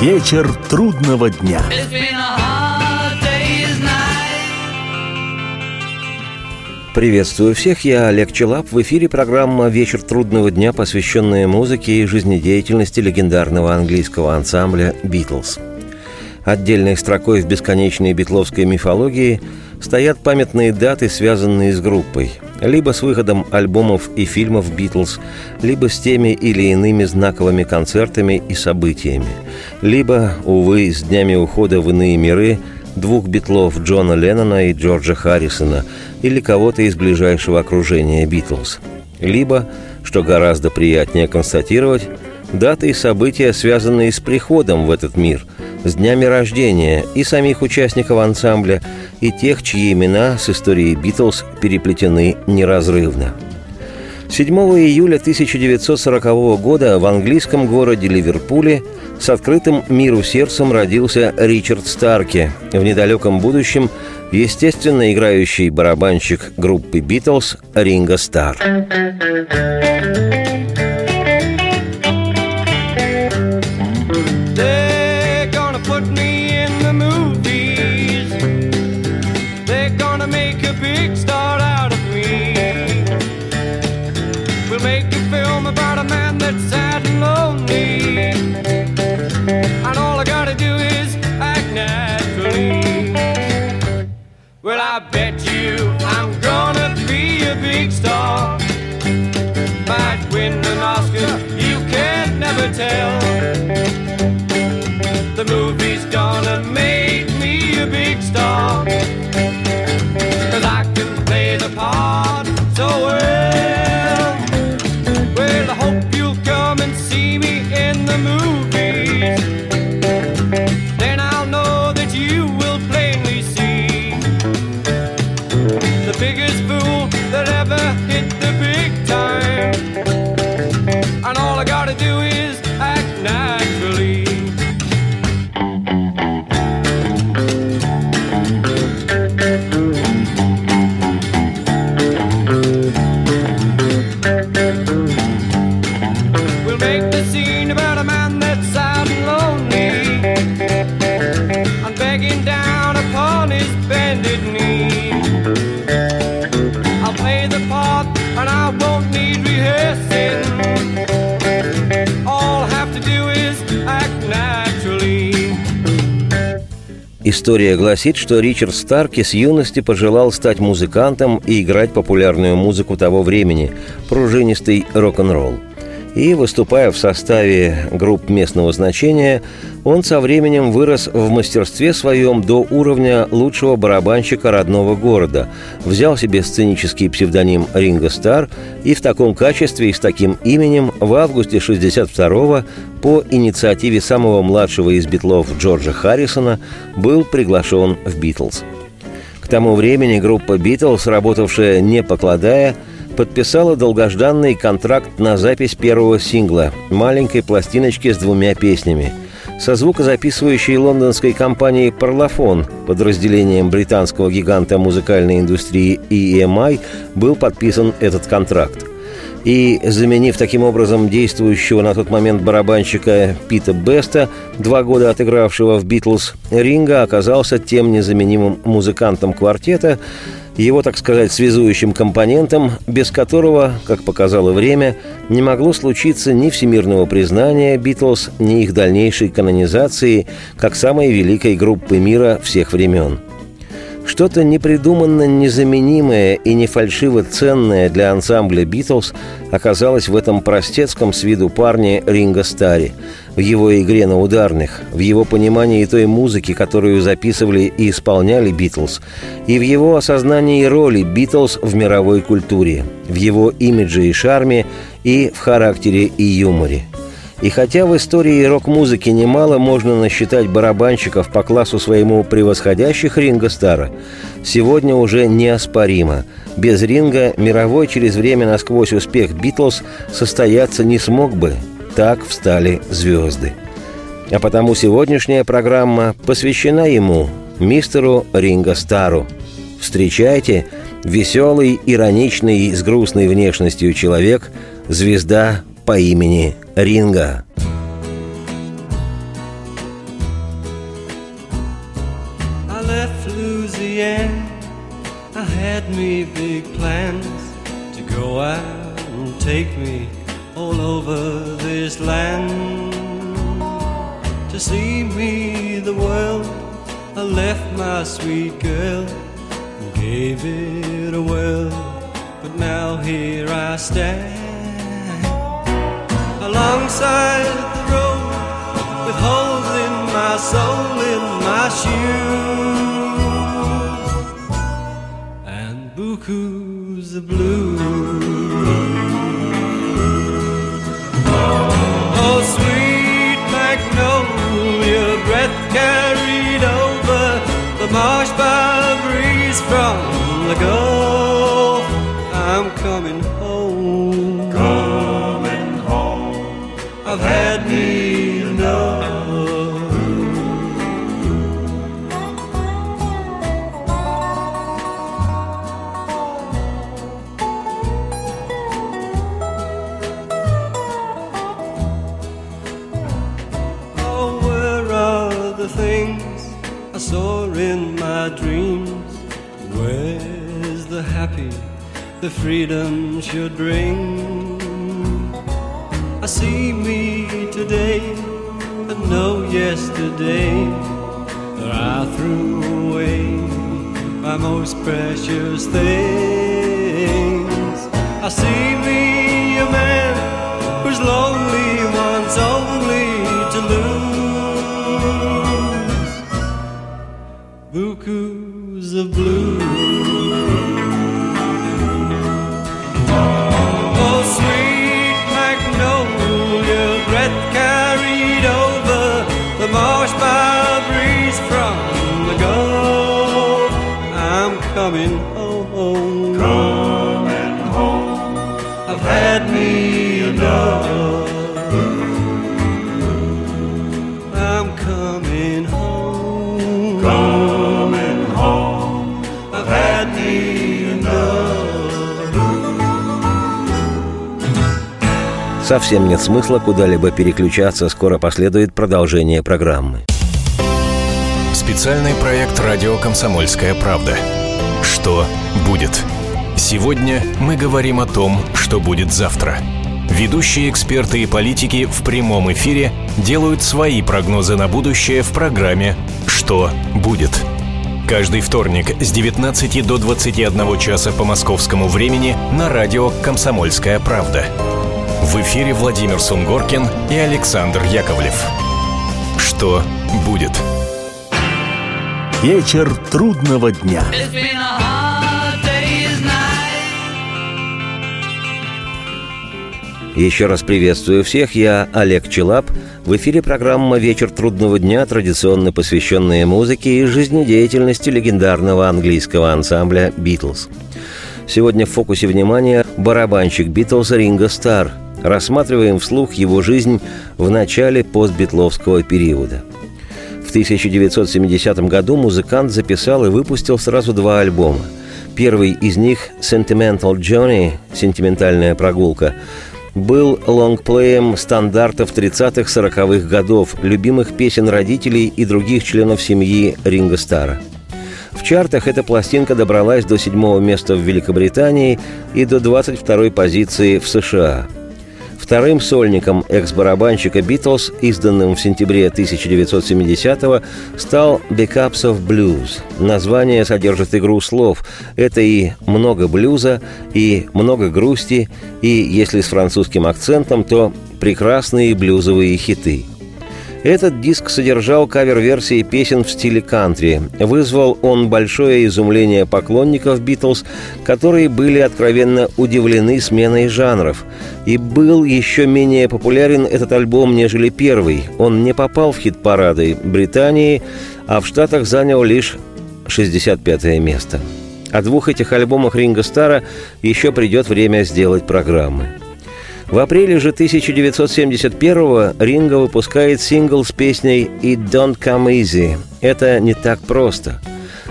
Вечер трудного дня. Приветствую всех, я Олег Челап. В эфире программа «Вечер трудного дня», посвященная музыке и жизнедеятельности легендарного английского ансамбля «Битлз». Отдельной строкой в бесконечной битловской мифологии стоят памятные даты, связанные с группой. Либо с выходом альбомов и фильмов «Битлз», либо с теми или иными знаковыми концертами и событиями. Либо, увы, с днями ухода в иные миры двух битлов Джона Леннона и Джорджа Харрисона или кого-то из ближайшего окружения «Битлз». Либо, что гораздо приятнее констатировать, даты и события, связанные с приходом в этот мир – с днями рождения и самих участников ансамбля, и тех, чьи имена с историей Битлз переплетены неразрывно. 7 июля 1940 года в английском городе Ливерпуле с открытым миру сердцем родился Ричард Старки, в недалеком будущем естественно играющий барабанщик группы «Битлз» Ринго Стар. История гласит, что Ричард Старки с юности пожелал стать музыкантом и играть популярную музыку того времени – пружинистый рок-н-ролл – и, выступая в составе групп местного значения, он со временем вырос в мастерстве своем до уровня лучшего барабанщика родного города, взял себе сценический псевдоним Ринго Стар и в таком качестве и с таким именем в августе 62-го по инициативе самого младшего из битлов Джорджа Харрисона был приглашен в «Битлз». К тому времени группа «Битлз», работавшая не покладая, подписала долгожданный контракт на запись первого сингла «Маленькой пластиночки с двумя песнями» со звукозаписывающей лондонской компанией «Парлофон» подразделением британского гиганта музыкальной индустрии EMI был подписан этот контракт. И, заменив таким образом действующего на тот момент барабанщика Пита Беста, два года отыгравшего в «Битлз», Ринга оказался тем незаменимым музыкантом квартета, его, так сказать, связующим компонентом, без которого, как показало время, не могло случиться ни всемирного признания «Битлз», ни их дальнейшей канонизации как самой великой группы мира всех времен – что-то непридуманно незаменимое и не фальшиво ценное для ансамбля «Битлз» оказалось в этом простецком с виду парне Ринго Старри, в его игре на ударных, в его понимании той музыки, которую записывали и исполняли «Битлз», и в его осознании роли «Битлз» в мировой культуре, в его имидже и шарме, и в характере и юморе – и хотя в истории рок-музыки немало можно насчитать барабанщиков по классу своему превосходящих Ринга Стара, сегодня уже неоспоримо. Без Ринга мировой через время насквозь успех «Битлз» состояться не смог бы. Так встали звезды. А потому сегодняшняя программа посвящена ему, мистеру Ринго Стару. Встречайте, веселый, ироничный, с грустной внешностью человек, звезда по имени ринга. I left Louisiana. I had me big plans to go out and take me all over this land. To see me the world, I left my sweet girl and gave it a whirl. But now here I stand alongside the road with holes in my soul, in my shoes, and bukus of blue. Oh, sweet magnolia, breath carried over the marsh by breeze from dreams? Where's the happy the freedom should bring? I see me today and know yesterday that I threw away my most precious things. I see me a man who's lonely once only bukus of blue. Совсем нет смысла куда-либо переключаться, скоро последует продолжение программы. Специальный проект «Радио Комсомольская правда». Что будет? Сегодня мы говорим о том, что будет завтра. Ведущие эксперты и политики в прямом эфире делают свои прогнозы на будущее в программе «Что будет?». Каждый вторник с 19 до 21 часа по московскому времени на радио «Комсомольская правда». В эфире Владимир Сунгоркин и Александр Яковлев. Что будет? Вечер трудного дня. Еще раз приветствую всех, я Олег Челап. В эфире программа «Вечер трудного дня», традиционно посвященная музыке и жизнедеятельности легендарного английского ансамбля «Битлз». Сегодня в фокусе внимания барабанщик «Битлз» Ринго Стар. Рассматриваем вслух его жизнь в начале постбитловского периода. В 1970 году музыкант записал и выпустил сразу два альбома. Первый из них «Sentimental Journey» – «Сентиментальная прогулка» был лонгплеем стандартов 30-40-х годов, любимых песен родителей и других членов семьи Ринго Стара. В чартах эта пластинка добралась до седьмого места в Великобритании и до 22-й позиции в США – Вторым сольником экс-барабанщика «Битлз», изданным в сентябре 1970-го, стал «Backups of Blues». Название содержит игру слов. Это и много блюза, и много грусти, и, если с французским акцентом, то прекрасные блюзовые хиты – этот диск содержал кавер-версии песен в стиле кантри. Вызвал он большое изумление поклонников «Битлз», которые были откровенно удивлены сменой жанров. И был еще менее популярен этот альбом, нежели первый. Он не попал в хит-парады Британии, а в Штатах занял лишь 65 место. О двух этих альбомах Ринга Стара еще придет время сделать программы. В апреле же 1971-го Ринго выпускает сингл с песней «It Don't Come Easy». Это не так просто.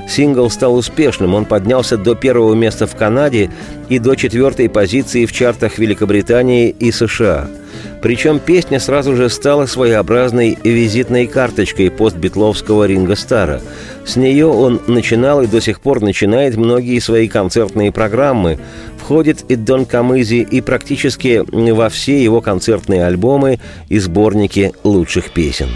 Сингл стал успешным, он поднялся до первого места в Канаде и до четвертой позиции в чартах Великобритании и США. Причем песня сразу же стала своеобразной визитной карточкой постбитловского Ринга Стара. С нее он начинал и до сих пор начинает многие свои концертные программы, входит и Дон Камызи и практически во все его концертные альбомы и сборники лучших песен.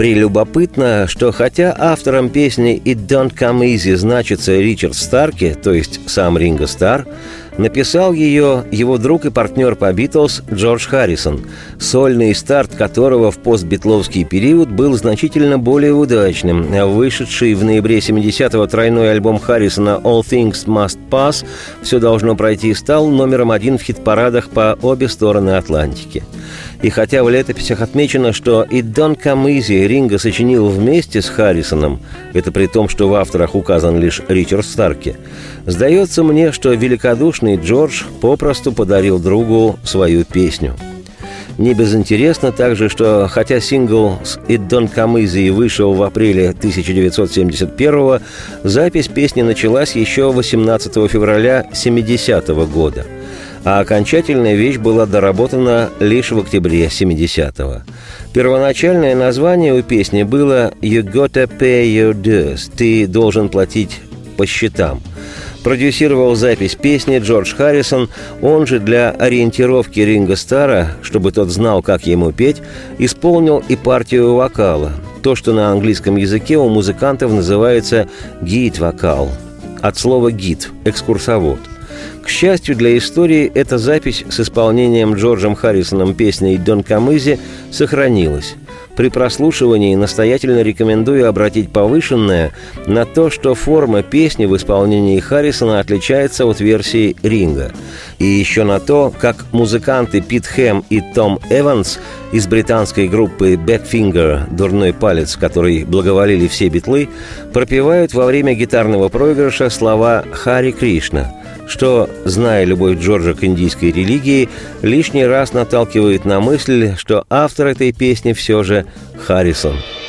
Прелюбопытно, что хотя автором песни «It Don't Come Easy» значится Ричард Старки, то есть сам Ринго Стар, написал ее его друг и партнер по «Битлз» Джордж Харрисон, сольный старт которого в постбитловский период был значительно более удачным. Вышедший в ноябре 70-го тройной альбом Харрисона «All Things Must Pass» «Все должно пройти» стал номером один в хит-парадах по обе стороны Атлантики. И хотя в летописях отмечено, что «И Дон Камызи» Ринго сочинил вместе с Харрисоном, это при том, что в авторах указан лишь Ричард Старки, сдается мне, что великодушный Джордж попросту подарил другу свою песню. Не безинтересно также, что хотя сингл с «It Don't Come Easy» вышел в апреле 1971 запись песни началась еще 18 февраля 70 -го года – а окончательная вещь была доработана лишь в октябре 70-го. Первоначальное название у песни было «You gotta pay your dues» – «Ты должен платить по счетам». Продюсировал запись песни Джордж Харрисон, он же для ориентировки Ринга Стара, чтобы тот знал, как ему петь, исполнил и партию вокала. То, что на английском языке у музыкантов называется «гид-вокал», от слова «гид» – экскурсовод – к счастью для истории, эта запись с исполнением Джорджем Харрисоном песни «Дон Камызи» сохранилась. При прослушивании настоятельно рекомендую обратить повышенное на то, что форма песни в исполнении Харрисона отличается от версии Ринга. И еще на то, как музыканты Пит Хэм и Том Эванс из британской группы Backfinger «Дурной палец», который благоволили все битлы, пропевают во время гитарного проигрыша слова «Хари Кришна», что, зная любовь Джорджа к индийской религии, лишний раз наталкивает на мысль, что автор этой песни все же Харрисон –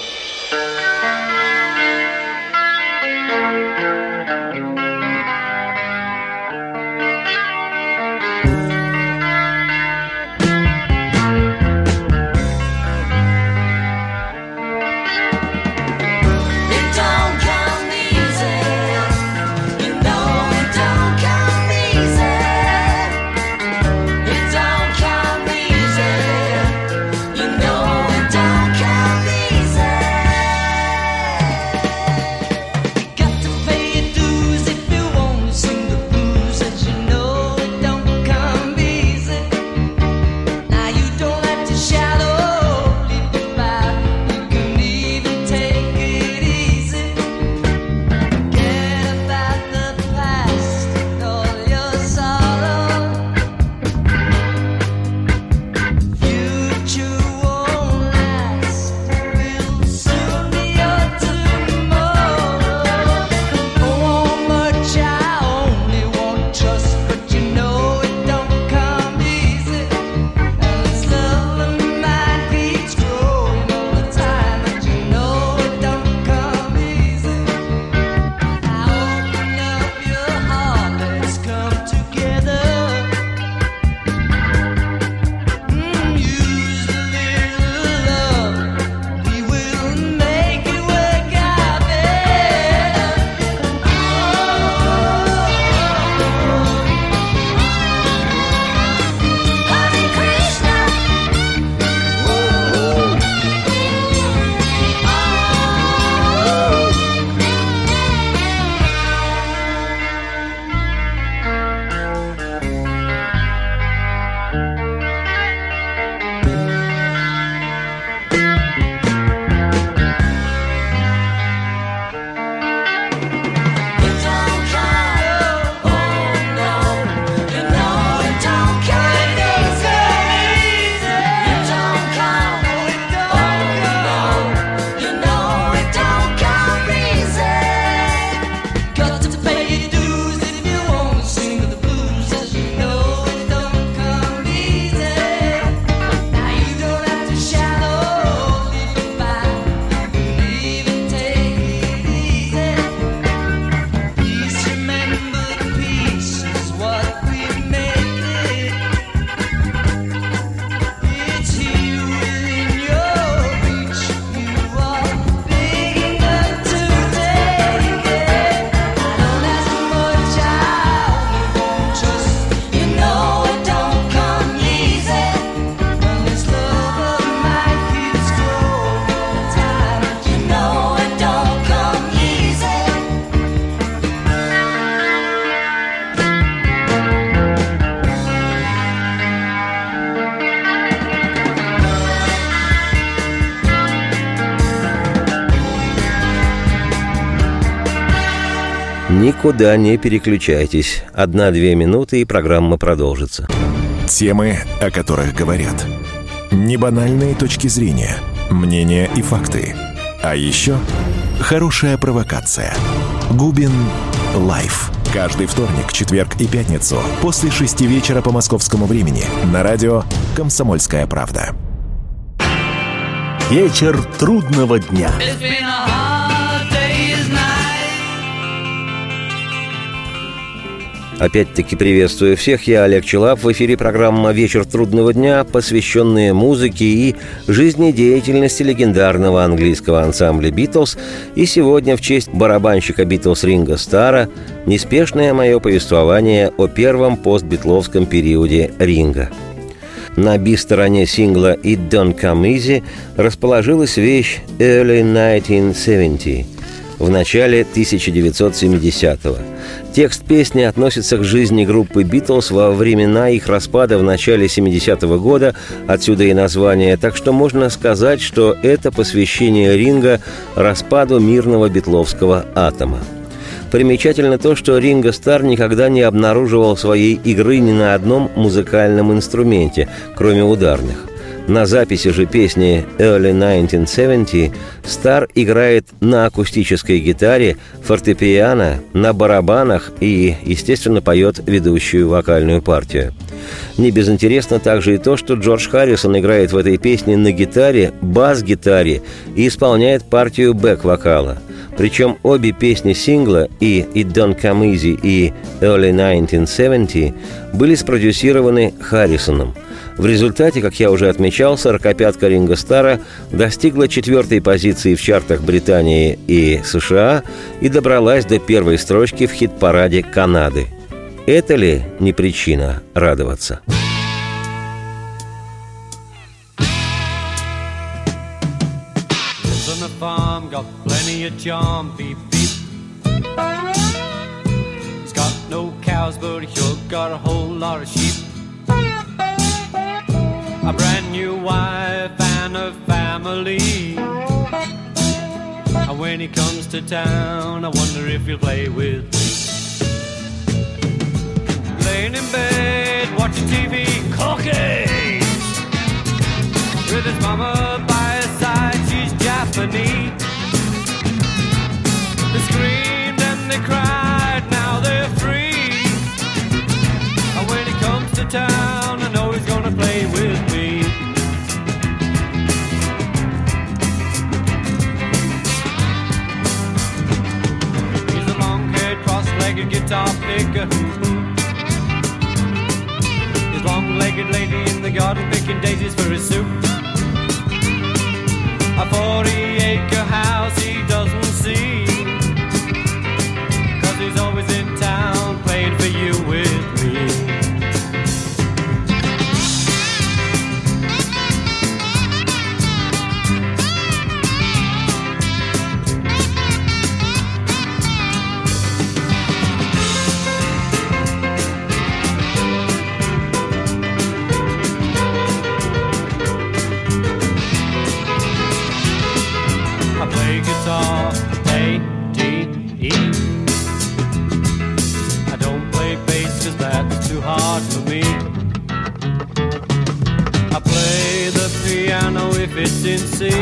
Никуда не переключайтесь. Одна-две минуты, и программа продолжится. Темы, о которых говорят. Небанальные точки зрения, мнения и факты. А еще хорошая провокация. Губин Live. Каждый вторник, четверг и пятницу после шести вечера по московскому времени на радио «Комсомольская правда». Вечер трудного дня. It's been a Опять-таки приветствую всех, я Олег Челап. В эфире программа «Вечер трудного дня», посвященная музыке и жизнедеятельности легендарного английского ансамбля «Битлз». И сегодня в честь барабанщика «Битлз» Ринга Стара неспешное мое повествование о первом постбитловском периоде Ринга. На би-стороне сингла «It Don't Come Easy» расположилась вещь «Early 1970», в начале 1970-го. Текст песни относится к жизни группы «Битлз» во времена их распада в начале 70-го года, отсюда и название, так что можно сказать, что это посвящение Ринга распаду мирного битловского атома. Примечательно то, что Ринго Стар никогда не обнаруживал своей игры ни на одном музыкальном инструменте, кроме ударных. На записи же песни Early 1970 Стар играет на акустической гитаре, фортепиано, на барабанах и, естественно, поет ведущую вокальную партию. Не безинтересно также и то, что Джордж Харрисон играет в этой песне на гитаре, бас-гитаре и исполняет партию бэк-вокала. Причем обе песни сингла и «It Don't Come Easy» и «Early 1970» были спродюсированы Харрисоном – в результате, как я уже отмечал, сорокопятка Ринго Стара достигла четвертой позиции в чартах Британии и США и добралась до первой строчки в хит-параде Канады. Это ли не причина радоваться? He's got no cows, but he got a whole lot of sheep. A brand new wife and a family. And when he comes to town, I wonder if he'll play with me. Laying in bed, watching TV, cookies. With his mama by his side, she's Japanese. Cross-legged guitar picker. His long-legged lady in the garden picking daisies for his soup. A 40-acre house C. And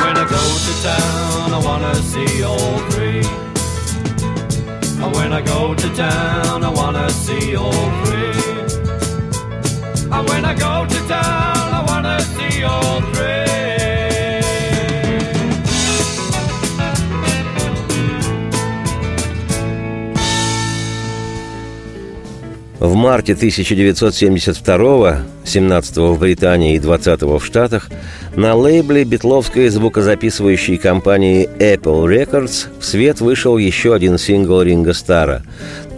when I go to town, I wanna see all three. And when I go to town, I wanna see all three. And when I go to town, I wanna see all three. В марте 1972 17 в Британии и 20 в Штатах, на лейбле битловской звукозаписывающей компании Apple Records в свет вышел еще один сингл Ринга Стара.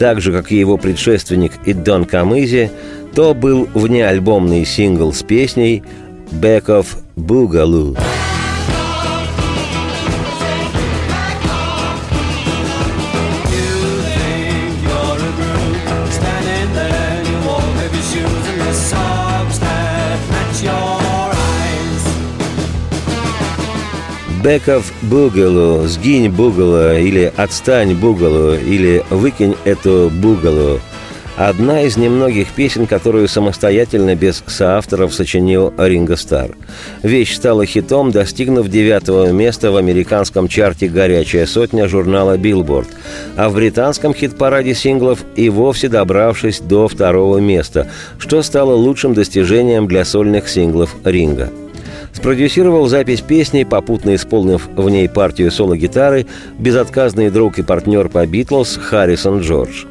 Так же, как и его предшественник «It Don't Come Easy», то был внеальбомный сингл с песней «Back of Boogaloo». «Back Off Boogaloo», «Сгинь Бугало» или «Отстань Бугало» или «Выкинь эту Бугало» Одна из немногих песен, которую самостоятельно без соавторов сочинил Ринго Старр. Вещь стала хитом, достигнув девятого места в американском чарте «Горячая сотня» журнала «Билборд», а в британском хит-параде синглов и вовсе добравшись до второго места, что стало лучшим достижением для сольных синглов Ринго. Спродюсировал запись песни, попутно исполнив в ней партию соло-гитары, безотказный друг и партнер по «Битлз» Харрисон Джордж.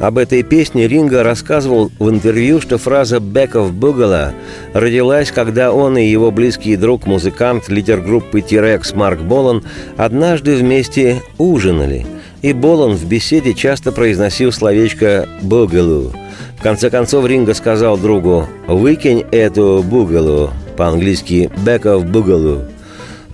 Об этой песне Ринга рассказывал в интервью, что фраза «Back of Boogaloo» родилась, когда он и его близкий друг, музыкант, лидер группы T-Rex Марк Болан однажды вместе ужинали. И Болан в беседе часто произносил словечко «Boogaloo». В конце концов Ринга сказал другу «Выкинь эту Boogaloo», по-английски «Back of Boogaloo».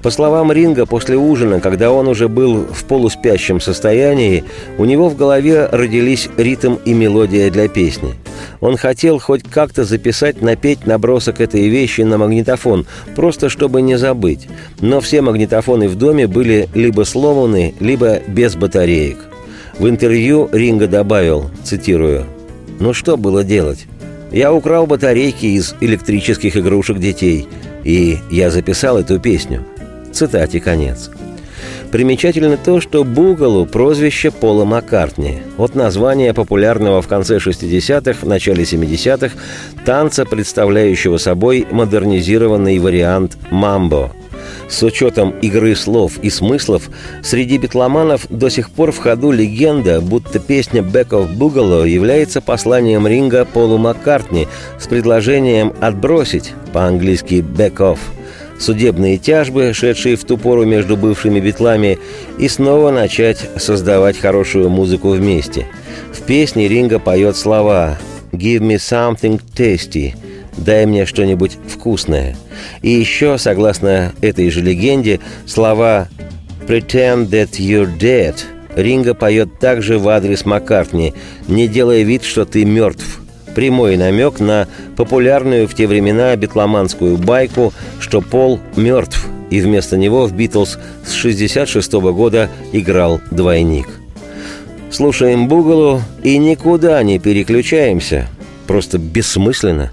По словам Ринга, после ужина, когда он уже был в полуспящем состоянии, у него в голове родились ритм и мелодия для песни. Он хотел хоть как-то записать, напеть набросок этой вещи на магнитофон, просто чтобы не забыть. Но все магнитофоны в доме были либо сломаны, либо без батареек. В интервью Ринга добавил, цитирую, «Ну что было делать? Я украл батарейки из электрических игрушек детей, и я записал эту песню». Цитате конец. Примечательно то, что Бугалу – прозвище Пола Маккартни. От названия популярного в конце 60-х, начале 70-х танца, представляющего собой модернизированный вариант «мамбо». С учетом игры слов и смыслов, среди битломанов до сих пор в ходу легенда, будто песня «Back of Boogaloo» является посланием ринга Полу Маккартни с предложением «отбросить» по-английски «back off», судебные тяжбы, шедшие в ту пору между бывшими битлами, и снова начать создавать хорошую музыку вместе. В песне Ринга поет слова «Give me something tasty», «Дай мне что-нибудь вкусное». И еще, согласно этой же легенде, слова «Pretend that you're dead» Ринга поет также в адрес Маккартни «Не делай вид, что ты мертв», прямой намек на популярную в те времена битломанскую байку, что Пол мертв, и вместо него в «Битлз» с 1966 года играл двойник. Слушаем Бугалу и никуда не переключаемся. Просто бессмысленно.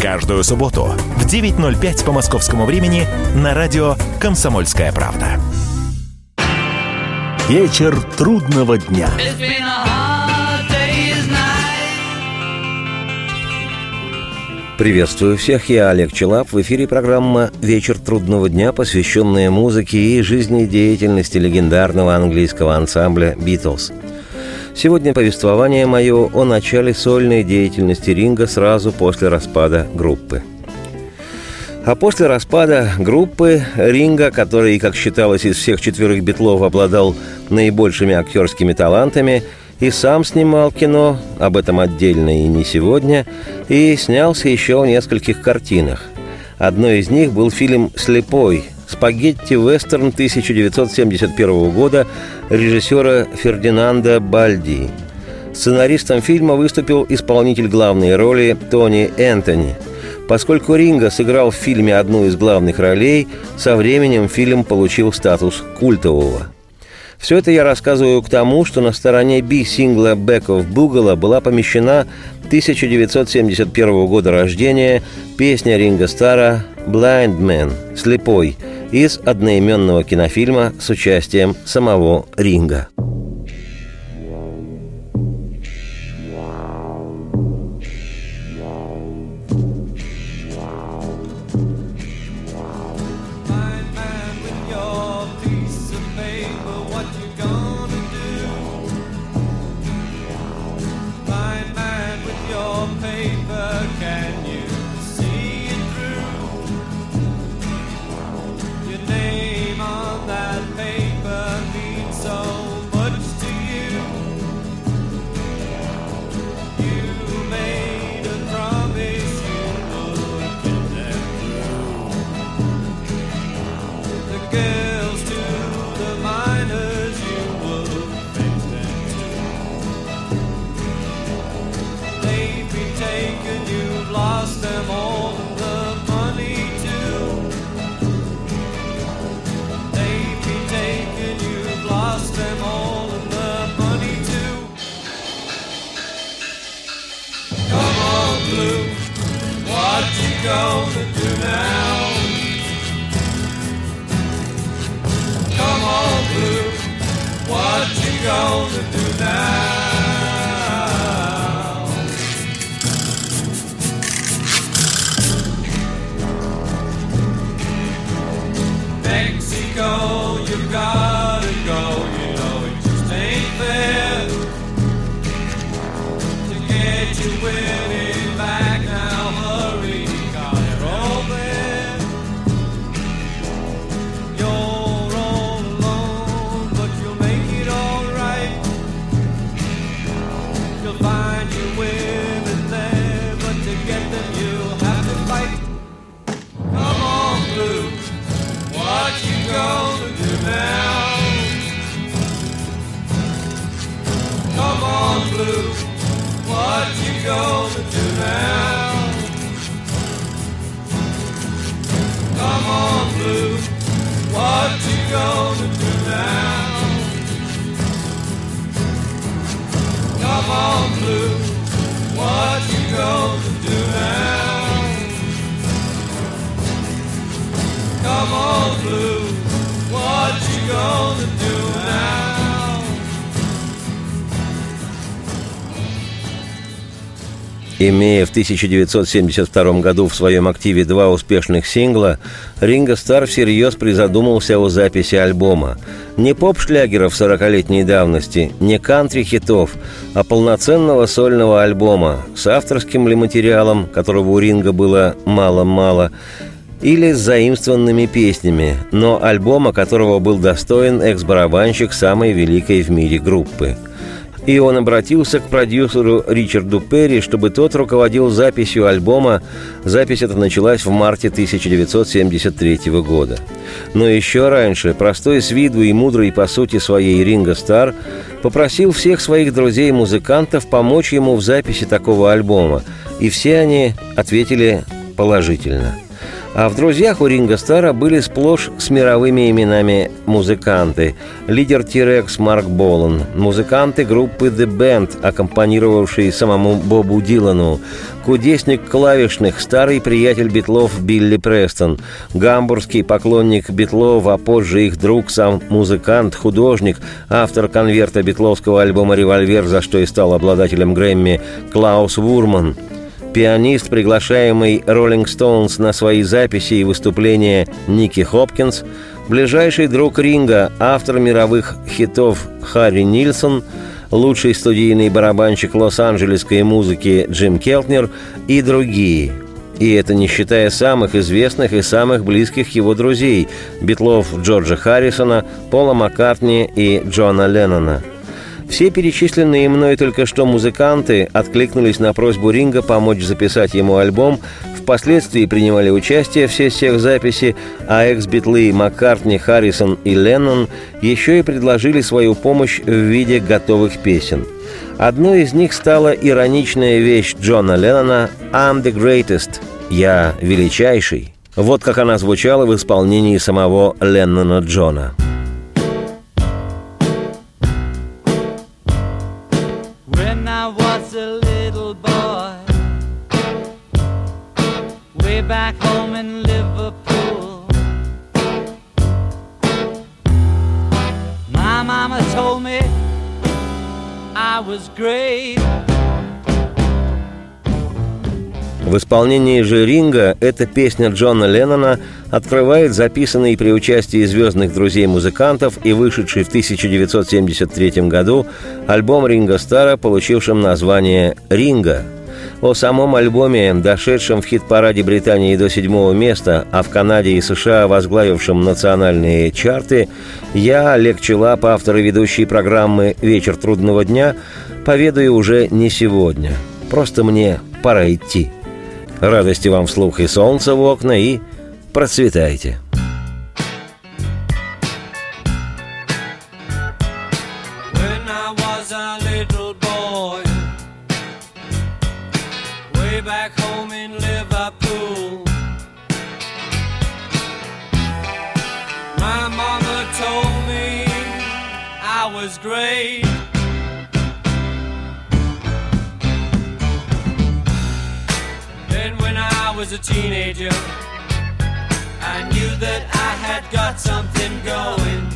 Каждую субботу в 9.05 по московскому времени на радио «Комсомольская правда». Вечер трудного дня. Приветствую всех, я Олег Челап. В эфире программа «Вечер трудного дня», посвященная музыке и жизнедеятельности легендарного английского ансамбля «Битлз». Сегодня повествование мое о начале сольной деятельности Ринга сразу после распада группы. А после распада группы Ринга, который, как считалось, из всех четверых битлов обладал наибольшими актерскими талантами, и сам снимал кино, об этом отдельно и не сегодня, и снялся еще в нескольких картинах. Одной из них был фильм «Слепой», спагетти-вестерн 1971 года режиссера Фердинанда Бальди. Сценаристом фильма выступил исполнитель главной роли Тони Энтони. Поскольку Ринга сыграл в фильме одну из главных ролей, со временем фильм получил статус культового. Все это я рассказываю к тому, что на стороне B сингла «Back of Boogle» была помещена 1971 года рождения песня Ринга Стара «Blind Man» – «Слепой» из одноименного кинофильма с участием самого Ринга. Имея в 1972 году в своем активе два успешных сингла, Ринго Стар всерьез призадумался о записи альбома. Не поп-шлягеров 40-летней давности, не кантри-хитов, а полноценного сольного альбома с авторским ли материалом, которого у Ринга было мало-мало, или с заимствованными песнями, но альбома, которого был достоин экс-барабанщик самой великой в мире группы – и он обратился к продюсеру Ричарду Перри, чтобы тот руководил записью альбома. Запись эта началась в марте 1973 года. Но еще раньше простой с виду и мудрый по сути своей Ринго Стар попросил всех своих друзей-музыкантов помочь ему в записи такого альбома, и все они ответили положительно – а в друзьях у Ринга Стара были сплошь с мировыми именами музыканты. Лидер T-Rex Марк Болан, музыканты группы The Band, аккомпанировавшие самому Бобу Дилану, кудесник клавишных, старый приятель Битлов Билли Престон, гамбургский поклонник Битлов, а позже их друг, сам музыкант, художник, автор конверта битловского альбома «Револьвер», за что и стал обладателем Грэмми, Клаус Вурман – пианист, приглашаемый Роллинг Стоунс на свои записи и выступления Ники Хопкинс, ближайший друг Ринга, автор мировых хитов Харри Нильсон, лучший студийный барабанщик лос-анджелесской музыки Джим Келтнер и другие. И это не считая самых известных и самых близких его друзей – битлов Джорджа Харрисона, Пола Маккартни и Джона Леннона – все перечисленные мной только что музыканты откликнулись на просьбу Ринга помочь записать ему альбом, впоследствии принимали участие в сессиях записи, а экс-битлы Маккартни, Харрисон и Леннон еще и предложили свою помощь в виде готовых песен. Одной из них стала ироничная вещь Джона Леннона «I'm the greatest» – «Я величайший». Вот как она звучала в исполнении самого Леннона Джона – back В исполнении же Ринга эта песня Джона Леннона открывает записанный при участии звездных друзей-музыкантов и вышедший в 1973 году альбом Ринга Стара, получившим название «Ринга», о самом альбоме, дошедшем в хит-параде Британии до седьмого места, а в Канаде и США возглавившем национальные чарты, я, Олег Челап, автор и ведущий программы «Вечер трудного дня», поведаю уже не сегодня. Просто мне пора идти. Радости вам вслух и солнца в окна, и процветайте! A teenager, I knew that I had got something going.